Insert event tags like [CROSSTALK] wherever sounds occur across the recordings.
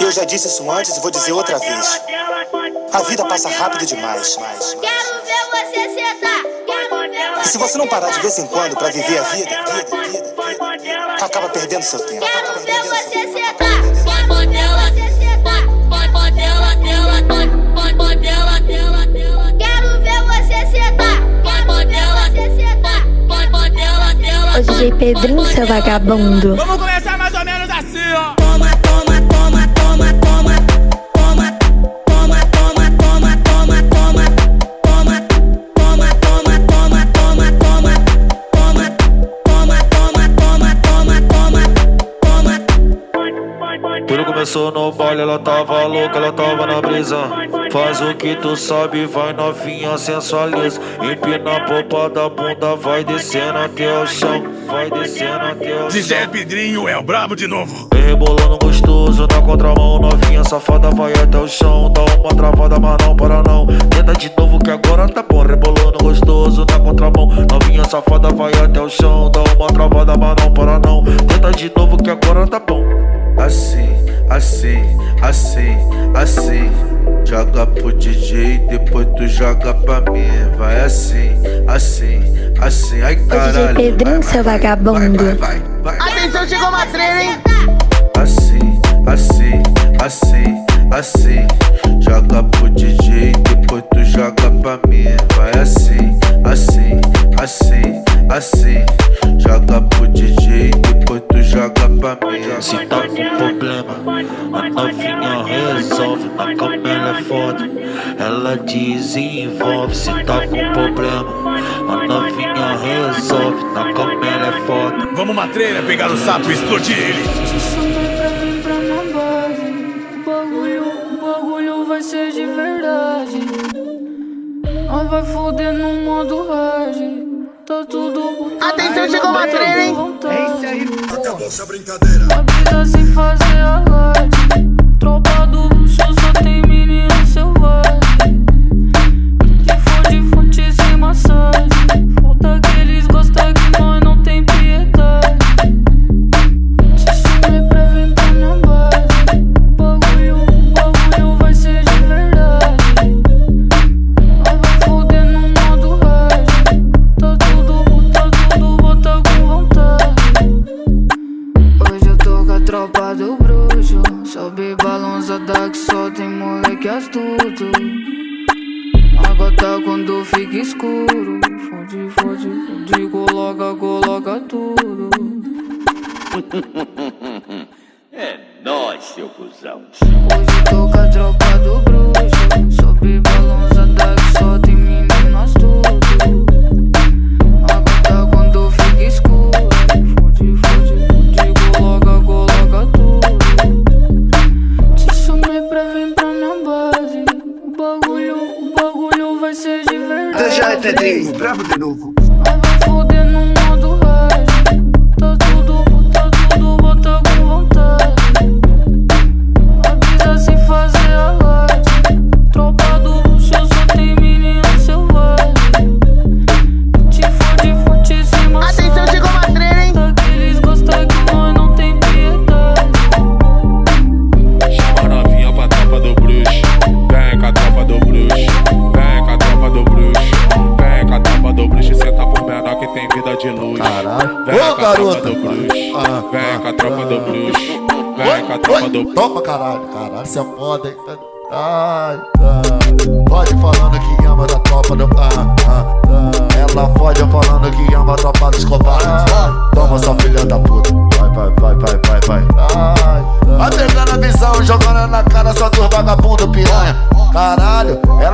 Eu já disse isso antes e vou dizer outra vez. A vida passa rápido demais. Quero ver você sentar. E se você não parar de vez em quando pra viver a vida, vida, vida, vida, acaba perdendo seu tempo. Quero ver você sentar. Ô DJ Pedrinho, seu vagabundo. Vamos começar Começou no baile, ela tava louca, ela tava na brisa. Faz o que tu sabe, vai novinha, sensualiza. Empina a popa da bunda, vai descendo até o chão. Vai descendo até o chão. DJ Pedrinho é o brabo de novo. Vem rebolando gostoso na contramão, novinha safada vai até o chão. Dá uma travada, mas não para não. Tenta de novo que agora tá bom. Rebolando gostoso na contramão, novinha safada vai até o chão. Dá uma travada, mas não para não. Tenta de novo que agora tá bom. Assim, assim, assim, assim. Joga pro DJ, depois tu joga pra mim. Vai assim, assim, assim. Ai Ô DJ caralho. Pedrinho, seu vagabundo. Vai, vai, vai, vai. Atenção, chegou uma trena, hein? Assim, assim, assim, assim. Joga pro DJ, depois tu joga pra mim. Vai assim, assim, assim, assim. Joga pro DJ, depois tu joga pra mim. Se tá com problema, a novinha resolve. Na cama ela é foda, ela desenvolve. Se tá com problema, a novinha resolve. Na cama ela é foda. Vamos uma treina, pegar o sapo e explodir ele. Chamei pra vir pra minha base. O bagulho, o bagulho vai ser de verdade. Nós vai foder no modo hard. Tá tudo. Atenção, chegou uma trena, hein? Acabou essa brincadeira. A vida sem fazer alarde. Tropa do luxo só tem menino selvagem.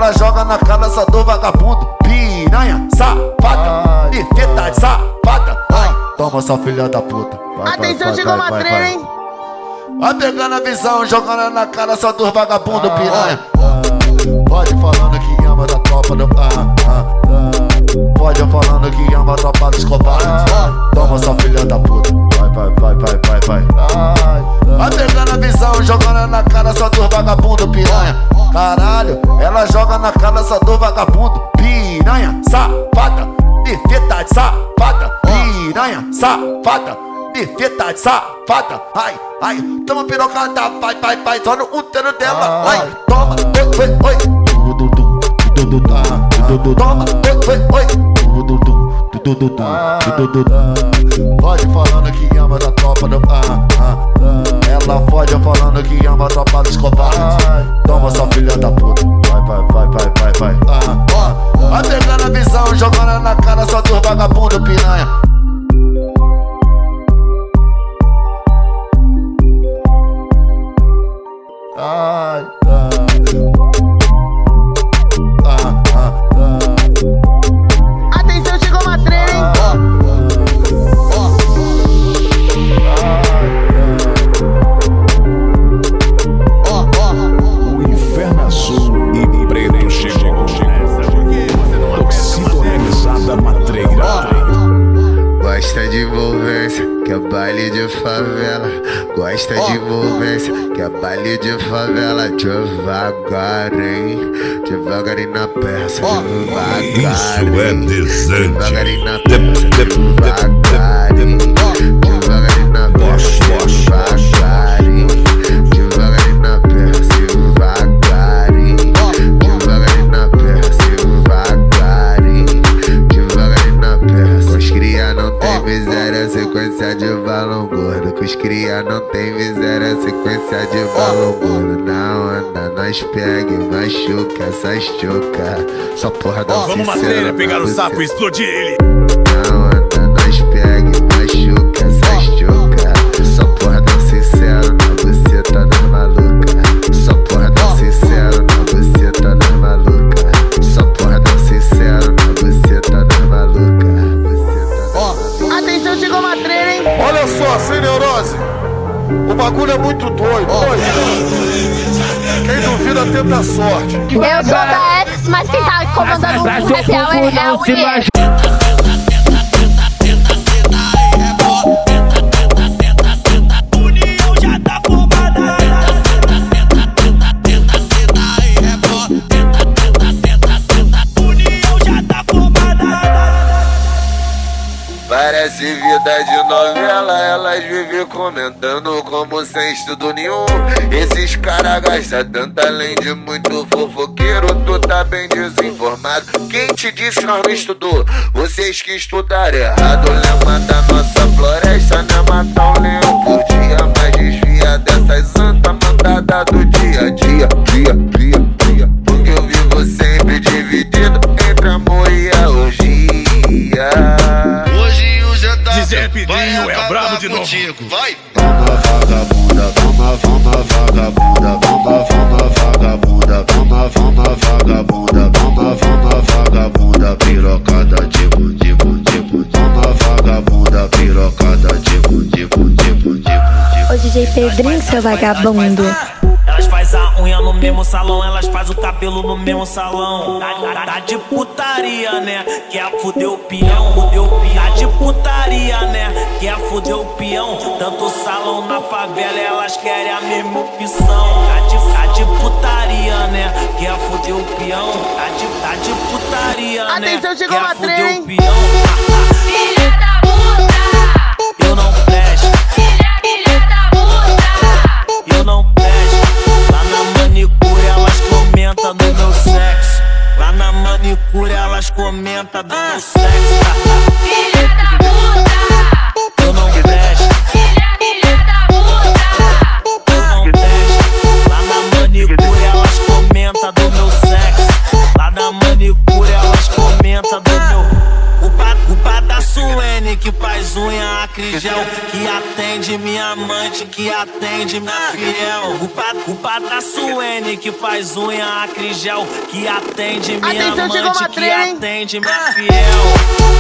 Ela joga na cara só do vagabundo piranha. Safada, infeta safada. Ai, toma, sua filha da puta. Vai, Atenção, vai, chegou vai, uma trena, hein? Vai pegando a visão, jogando na cara só dos vagabundo piranha. Pode falando que ama da tropa do. Ah, ah, ah. Pode falando que ama a tropa dos covardes. Toma sua filha da puta. Vai, vai, vai, vai, vai, vai. Pegando a visão, jogando na cara só dos vagabundo piranha. Caralho, ela joga na cara só do vagabundo piranha. Safada, infeta safada, piranha, safada. me fita safada. Ai, ai, toma pirocada, vai, vai, vai, só no útero dela. Ai, toma, oi, oi, oi. Toma, oi, oi, oi du, du, du, du, Pode falando que ama da tropa do. Ah, ah, ah, Ela pode falando que ama a tropa do Escobar. Onda nós pega e machuca essas choca. Só porra da Vamos matéria, pegar o sapo e explodir ele. Na Seu corpo não se machuca. Parece vida de novela, elas vivem comentando como sem estudo nenhum. Esses caras gastam tanto além de muito fofoqueiro, tu tá bem desinformado. Quem te disse nós não estudou? Vocês que estudaram errado. Lema da nossa floresta, não é matar um leão por dia, mas desvia dessas santas mandadas do dia a dia, dia, dia, dia. Porque eu vivo sempre dividido entre amor e a orgia. Pedrinho é brabo de novo. Vai! vamos vagabunda, vamos, vamos vagabunda, vamos, vamos vagabunda, vamos, vamos vagabunda, vamos, vamos vagabunda, pirocada, de digo, Vagabunda, pirocada de budi, budi, budi, budi. Ô DJ Pedrinho, seu vagabundo. Elas faz a unha no mesmo salão, elas faz o cabelo no mesmo salão. Tá, tá- tá de putaria, né? Quer fuder o peão, fuder o peão. Tá de putaria, né? Quer fuder o peão. Tanto salão na favela, elas querem a mesma opção. Tá de, tá de putaria, né? Quer fuder o peão. Tá de, tá de putaria, né? Atenção, chegou Quer uma fuder manicure elas comentam do meu sexo. Filha da puta! Eu não presto. Filha da puta! Eu não presto. Lá na manicure elas comentam do meu sexo. Lá na manicure elas comentam do meu. Culpa, culpa da Suene que faz unha Que atende minha amante, que atende minha fiel. Culpa, culpa da Suene que faz unha acrigel Que atende minha Atenção, amante, que atende minha fiel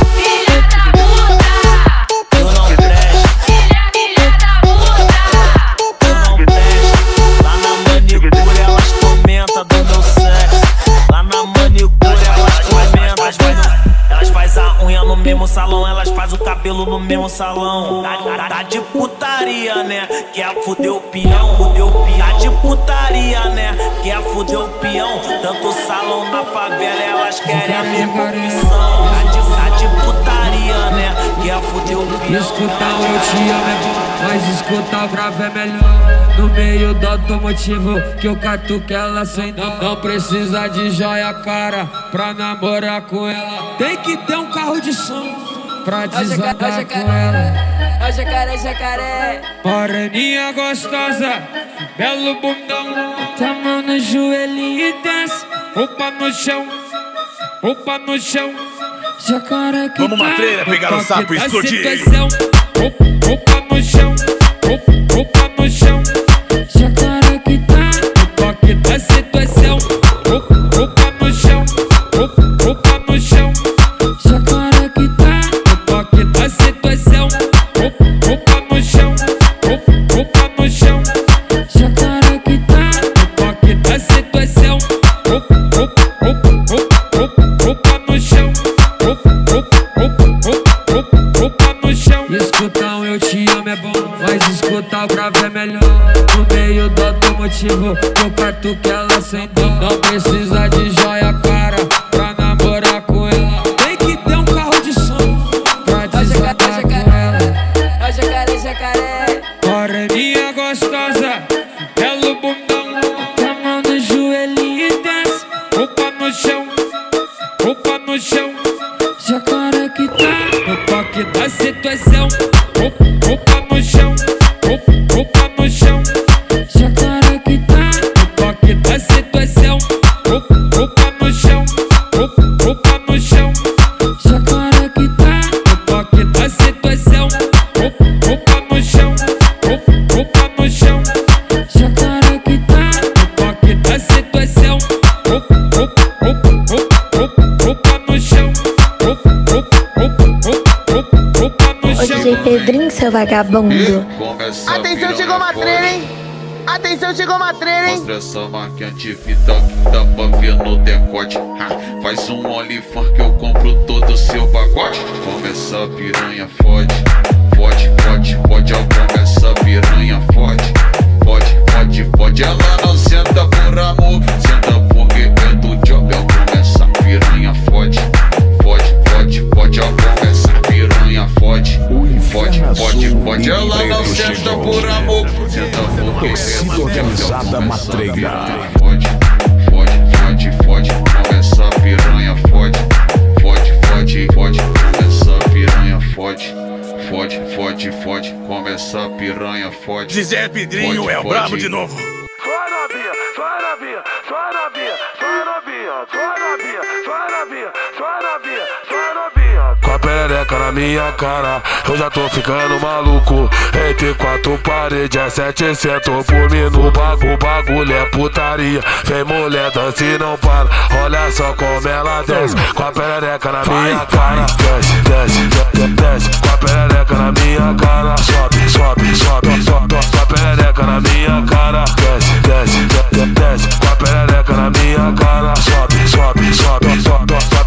cabelo no mesmo salão. Tá, tá- tá de putaria, né? Quer fuder o peão, fuder o peão. Tá de putaria, né? Quer fuder o peão. Tanto salão na favela, elas querem a mesma opção. Tá de, tá de putaria, mané, quer fuder o peão. Escutar o amo é bom, mas escutar o grave é melhor. No meio do automotivo que eu catuque ela sem dó. Não precisa de joia cara pra namorar com ela. Tem que ter um carro de som pra desandar com ela. Ó jacaré, jacaré. Moreninha gostosa, belo bundão. Tá mão no joelhinho e desce. Opa no chão, opa no chão. Jacaré que Vamos tá matreira, pegar o sapo e explodir. Opa, opa no chão, opa, opa no chão. Pedrinho, seu vagabundo. Atenção, chegou uma treina, hein? Atenção, chegou uma treina, hein? Mostra essa máquina de fita que dá pra ver no decote. Ha, faz um OnlyFans que eu compro todo o seu pacote. Começa a piranha fode, fode, fode, fode. Começa a piranha fode, fode, fode, fode. Ela não senta por amor, senta fode, fode. Ela não senta por amor, Torcida organizada matreira. Fode, fode, fode, fode, começa a piranha, fode, fode, fode, fode, começa a piranha, fode, fode, fode, fode, começa a piranha, fode. Zé Pedrinho é o brabo de novo. Com a perereca na minha cara, eu já tô ficando maluco. Entre quatro paredes, é 700 por minuto. Bagu, bagulho é putaria. Vem mulher, dança e não para. Olha só como ela desce. Com a perereca na minha cara. Desce, desce, desce, desce. Com a perereca na minha cara. Sobe, sobe, sobe, sobe. Com a perereca na minha cara. Desce, desce, desce, desce. Com a perereca na minha cara. Sobe, sobe, sobe, sobe. Perereca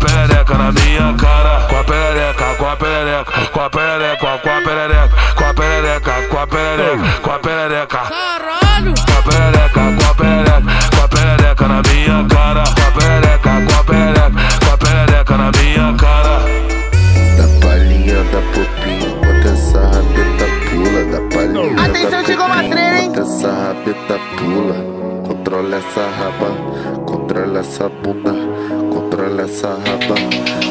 na minha cara. Com a perereca, com a perereca, com a perereca, com a perereca, com a perereca, com a perereca, com a perereca. Caralho! Com a perereca, com a perereca, com a perereca na minha cara. Com a perereca, com a perereca, com a perereca na minha cara. Da palhinha da popinha, bota essa rabeta pula. Da palhinha Atenção, chegou uma treina, hein? bota essa rabeta pula. Controla essa raba, controla essa bunda, controla essa raba,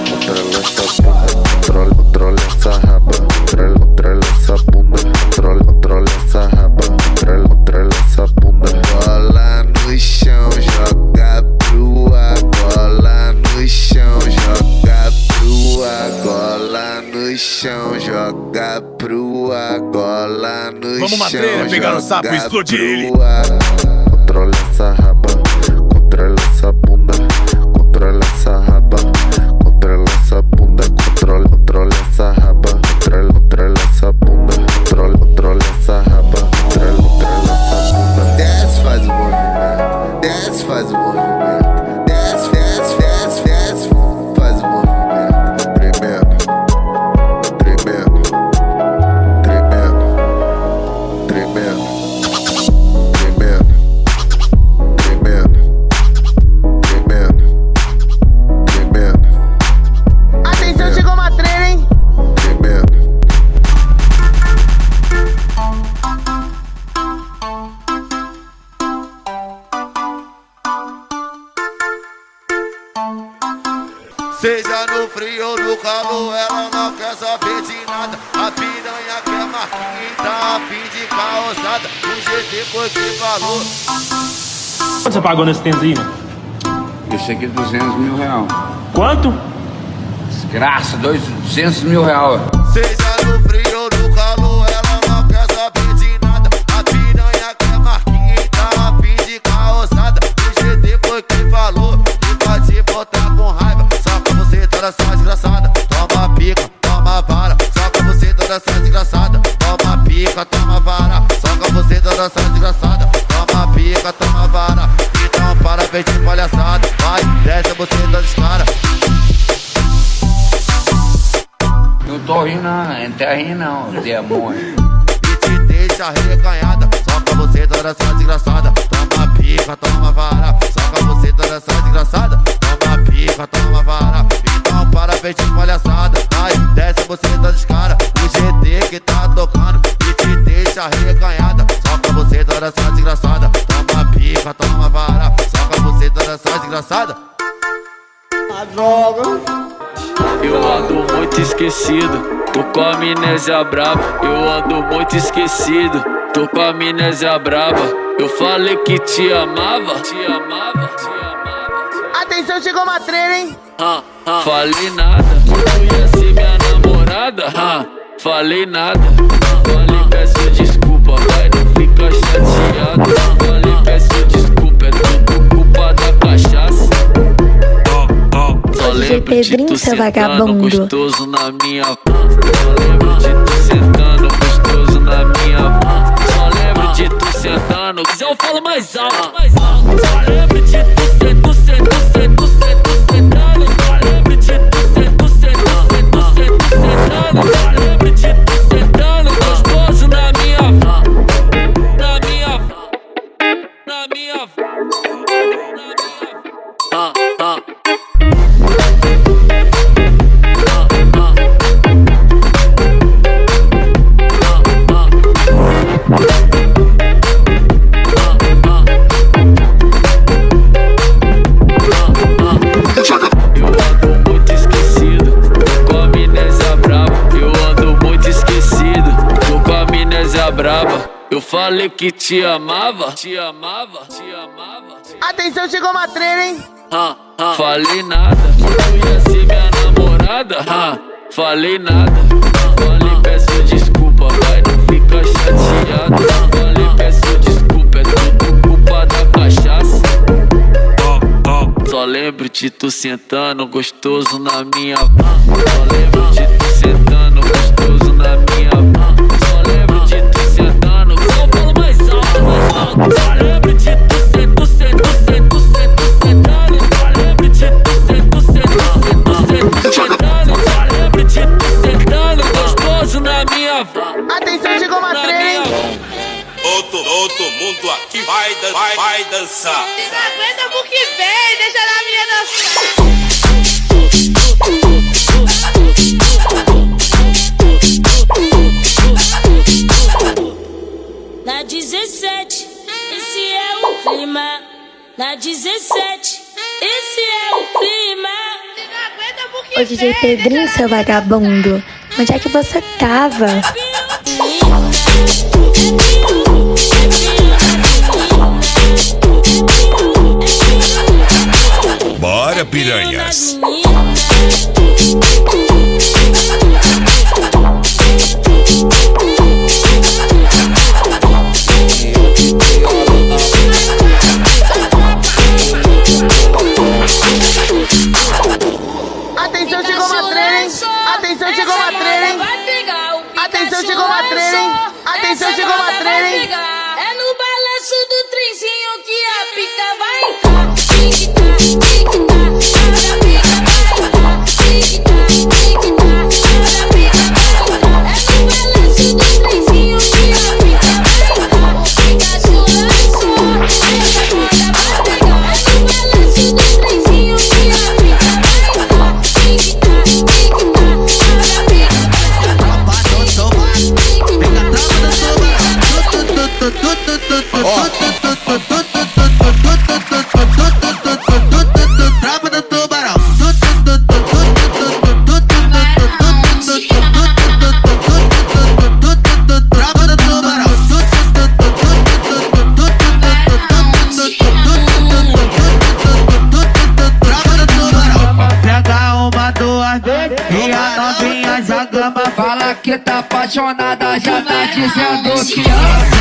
controla essa bunda, controla, controla essa raba, controla, controla essa bunda, controla, controla essa raba, controla, controla essa bunda. Bola no chão, joga pro ar, bola no chão, joga pro ar, no chão, joga pro ar, no Vamos, chão. matreira, pegar o sapo e explodir ele. Quanto você pagou nesse tênis? Esse aqui é 200 mil real. Quanto? Desgraça, 200 mil real. Seja no frio ou no calor, ela não quer saber de nada. A piranha quer marquinha, tá a fim de causada. O GT foi que falou, e vai te botar com raiva. Só pra você toda essa desgraçada. Toma pica, toma vara. Só pra você toda essa desgraçada. Toma pica, toma vara. Só pra você toda essa desgraçada. Toma pica, toma vara. Então para ver de palhaçada. Vai, desce você das caras. Não tô rindo, não. Não tá rindo, não, demônio. E te deixa reganhada. Só pra você toda essa desgraçada. Toma pica, toma vara. Só pra você toda essa desgraçada. Toma pica, toma vara. Então para ver de palhaçada. Vai, desce você das caras. O GT que tá tocando. E te deixa reganhada. Só pra você toda essa desgraçada. Pica, toma vara. Só pra você toda essa desgraçada. A droga. Eu ando muito esquecido, tô com a amnésia braba. Eu ando muito esquecido, tô com a amnésia braba. Eu falei que te amava, te amava, te amava. Atenção, chegou uma trena, hein? Ah, ah. Falei nada, que tu ia ser minha namorada. Ah, falei nada, falei peço desculpa, vai não fica chateado. De Pedrinho, seu vagabundo. Que te amava, te amava, te amava. Atenção, chegou uma trena, hein? Ah, ah. Falei nada, que tu ia ser minha namorada. Ah, falei nada, falei peço desculpa, vai não fica chateado. Falei peço desculpa, é tudo culpa da cachaça. Só lembro de tu sentando gostoso na minha Só lembro de tu sentando gostoso na minha vai, dan vai, vai dançar. Não aguenta pro que vem, deixa a minha dançar. Na 17, esse é o clima. Na 17, esse é o clima. Ô DJ Pedrinho, seu vagabundo, onde é que você tava? Bora, piranhas. Que tá apaixonada, já tá dizendo que ama.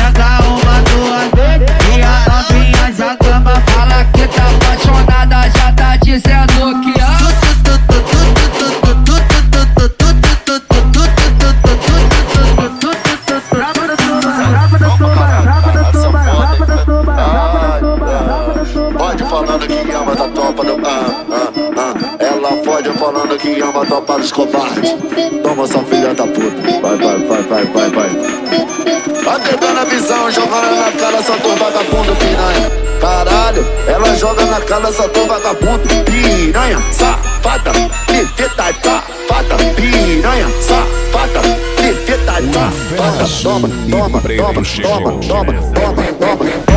Vagabundo, piranha. Safada, leveta, safada, piranha. Safada, leveta, safada. Toma, toma, toma, toma, toma, toma, toma,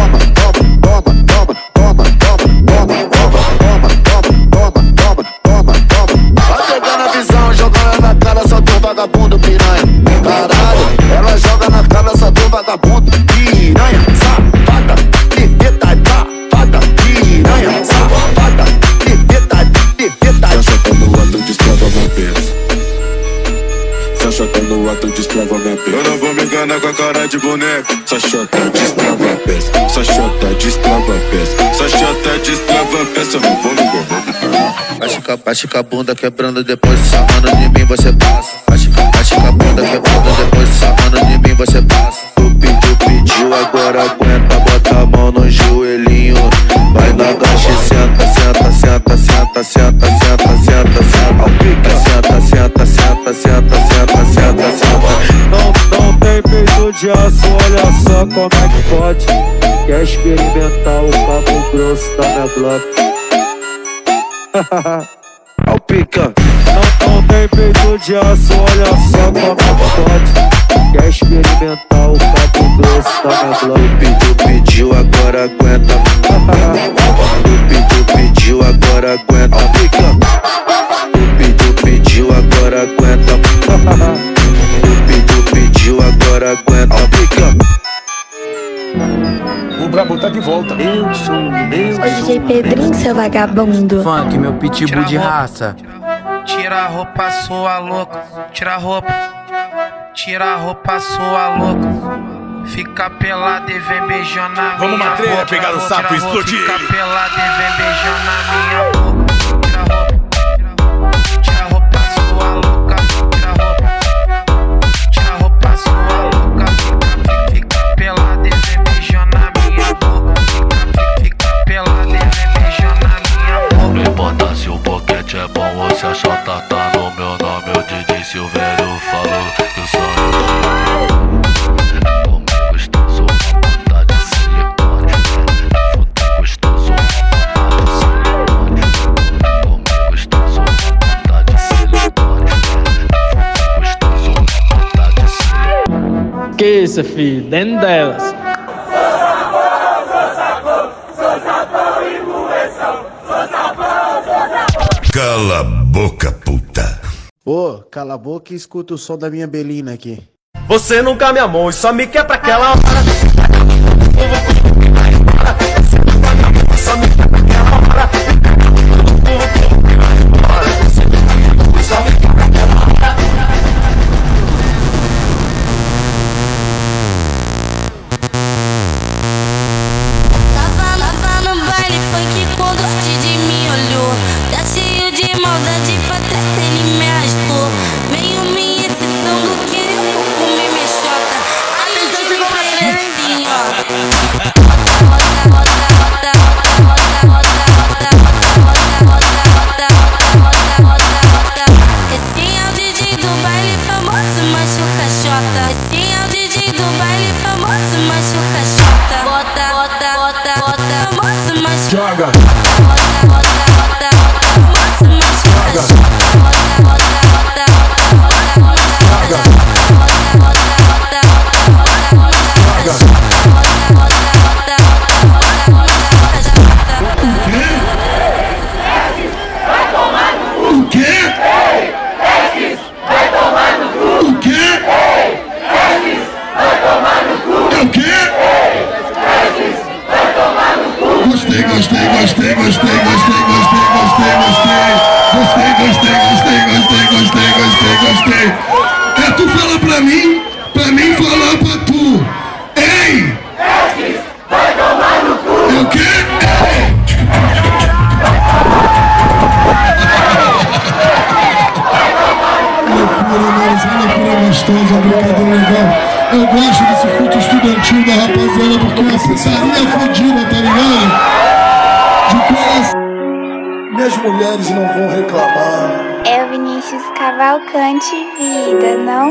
de boneco. Só chota de escrava peça. Só chota de escrava peça. Só chota de escrava peça. Não vou me enganar. Baixa com a- a bunda quebrando, depois sarrando de mim você passa. Baixa, com a bunda quebrando, depois sarrando de mim você passa. Só como é que pode. Quer experimentar o cabo grosso da minha bloco? Ao pica, não, não tem peito de aço, olha só como pode. Quer experimentar o cabo grosso da minha bloco? Pediu, pediu, agora aguenta. [LAUGHS] Pediu, pediu, agora aguenta. Ao pica, tu pediu, pediu, agora aguenta. [LAUGHS] O Brabo tá de volta. Eu sou meu. Ô DJ Pedrinho, seu vagabundo. Funk, meu pitbull de raça. Tira a roupa, sua louca. Tira a roupa. Tira a roupa, sua louca. Fica pelada e vem beijando na Vamos, minha Matreira, boca. pegar o a sapo e explodir Fica ele. pelada e vem beijando na minha boca. Isso, filho? Dentro delas. Cala a boca, puta. Ô, cala a boca e escuta o som da minha Belina aqui. Você nunca me amou e só me quer pra aquela hora. Mim, pra mim falar pra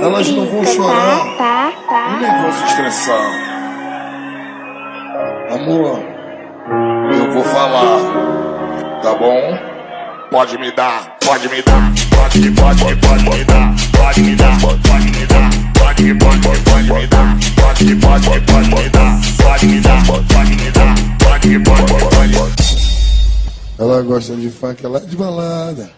Elas não vão grita, chorar. Tá, tá, tá. E nem vão se estressar. Amor, eu vou falar, tá bom? Pode me dar, pode me dar, pode, pode, pode me dar, pode me dar, pode me dar, pode, pode, pode me dar, pode, pode, pode me dar, pode me dar, pode me dar, pode, pode, pode. Ela gosta de funk, ela é de balada.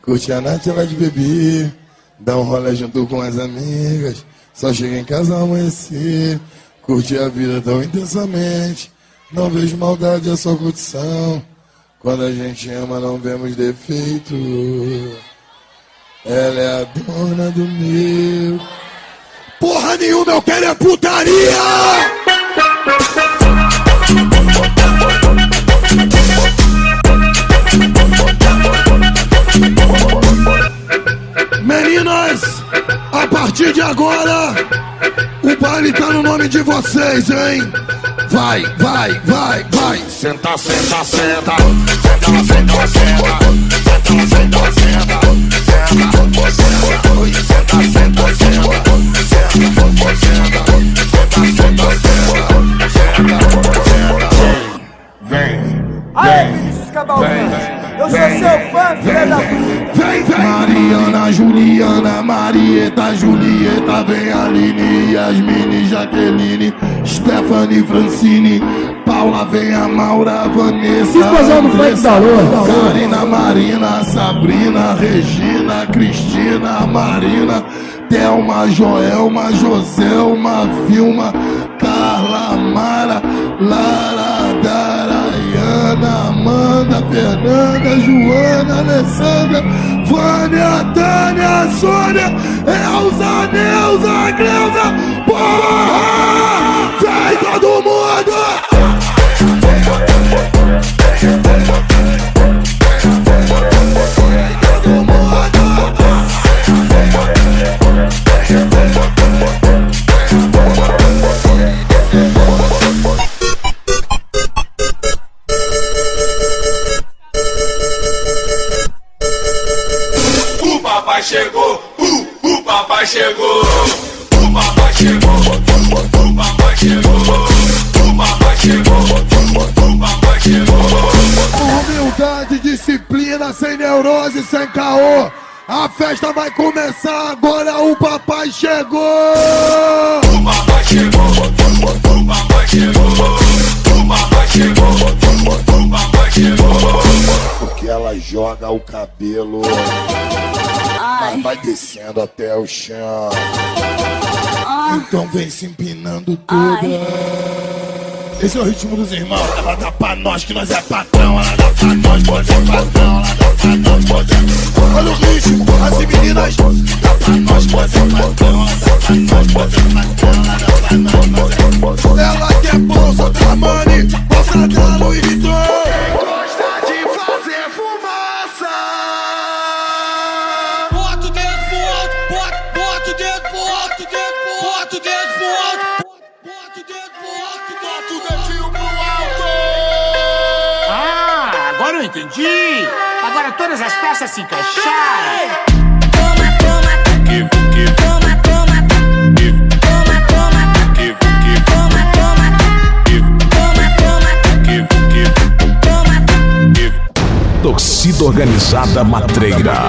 Curte a noite, ela é de beber. Dá um rolê junto com as amigas. Só chega em casa amanhecer. Curte a vida tão intensamente. Não vejo maldade, é só curtição. Quando a gente ama, não vemos defeito. Ela é a dona do meu. Porra nenhuma, eu quero é putaria! A partir de agora, o baile tá no nome de vocês, hein? Vai, vai, vai, vai. Senta, senta, senta. Senta, senta, senta. Senta, senta, senta. Senta, senta. Senta, senta, senta. Senta, senta. Senta, senta, senta. Senta, senta. Vem, Cavalcante! Eu sou seu fã, filha da puta! Vem, vem! Mariana, Juliana, Marieta, Julieta, vem Aline, Yasmine, Jaqueline, Stephanie, Francine, Paula, vem a Maura, Vanessa, Se explosão do funk da lua. Karina, Marina, Sabrina, Regina, Cristina, Marina, Thelma, Joelma, Joselma, Vilma, Carla, Mara, Lara, Darayana, Amanda, Fernanda, Joana, Alessandra, Vânia, Tânia, Sônia, Elza, Neuza, Cleusa, porra! Vem todo mundo! Neurose, sem caô. A festa vai começar agora, o papai chegou! O papai chegou, o papai chegou. O papai chegou, o papai chegou. Porque ela joga o cabelo, mas vai descendo até o chão. Então vem se empinando toda. Esse é o ritmo dos irmãos. Ela dá pra nós que nós é patrão. Ela dá pra nós, pode é patrão. Ela dá pra nós, pode é. Olha o ritmo, as meninas. Dá pra nós, pode é patrão. Ela dá pra nós, pode é patrão. Ela dá pra nós, pode é. Ela quer bolsa da money, bolsa da Louis Vuitton. Entendi. Agora todas as peças se encaixaram. Torcida organizada matreira. [LAUGHS]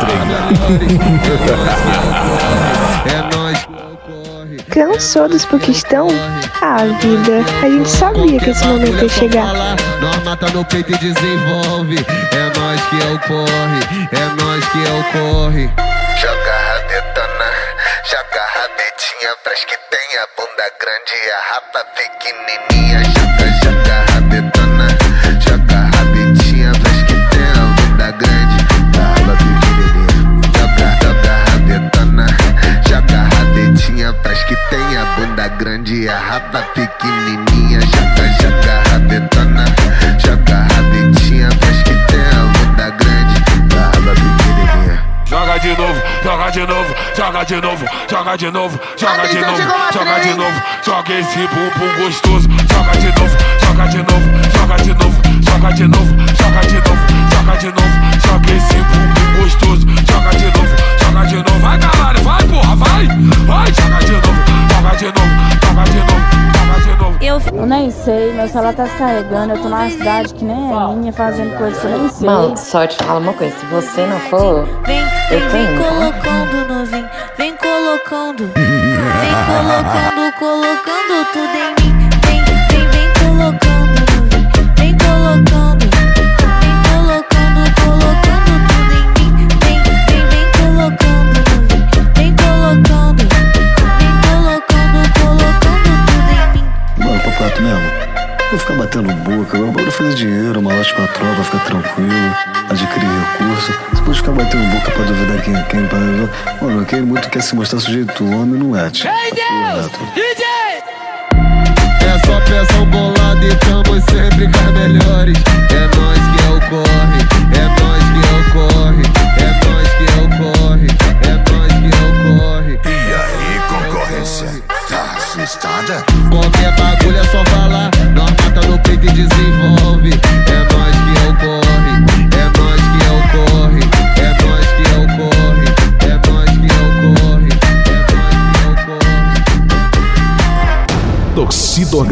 É. Cansou dos Poquistão? Ah, vida, a gente sabia que esse momento ia chegar. Nós mata no peito e desenvolve. É nós que é o corre, é nós que é o corre. Joga rabetona, joga rabetinha pras que tem a bunda grande e a rapa pequenininha. Joga, joga raba pequenininha, joga, joga rabetona, joga rabetinha, faz que tem a bunda grande, da raba pequenininha. Joga de novo, joga de novo, joga de novo, joga de novo, joga de novo, joga de novo, joga esse bumbum gostoso, joga de novo, joga de novo, joga de novo, joga de novo, joga de novo, joga de novo, joga esse bumbum gostoso, joga de novo, joga de novo, vai caralho, vai porra, vai, vai, joga de novo, joga de novo. Eu, eu nem sei, meu celular tá descarregando, eu tô numa cidade que nem é minha, fazendo coisa que eu nem sei. Mano, só te falo uma coisa, se você não for, Vem, eu vem, tô vem indo, tá? colocando novinho, vem colocando, vem colocando, colocando tudo em mim. Batendo boca, eu vou fazer dinheiro, uma lote com a tropa, ficar tranquilo, adquirir recurso. Você pode ficar batendo boca pra duvidar quem é quem, pra... Mano, quem muito quer se mostrar sujeito homem não é, tio. É só pressão bolada e tamo sempre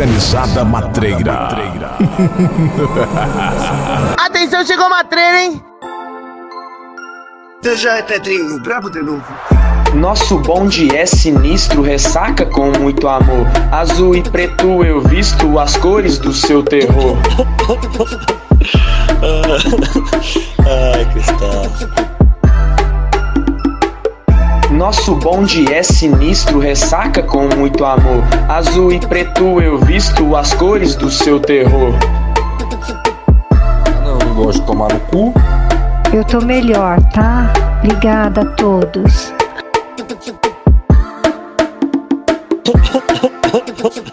organizada matreira. [LAUGHS] Atenção, chegou uma treina, hein? Já é Pedrinho, brabo de novo. Nosso bonde é sinistro, ressaca com muito amor. Azul e preto eu visto as cores do seu terror. [LAUGHS] Ai, Cristal. Nosso bonde é sinistro, ressaca com muito amor. Azul e preto eu visto as cores do seu terror. Não, não gosto de tomar no cu. Eu tô melhor, tá? Obrigada a todos. [LAUGHS]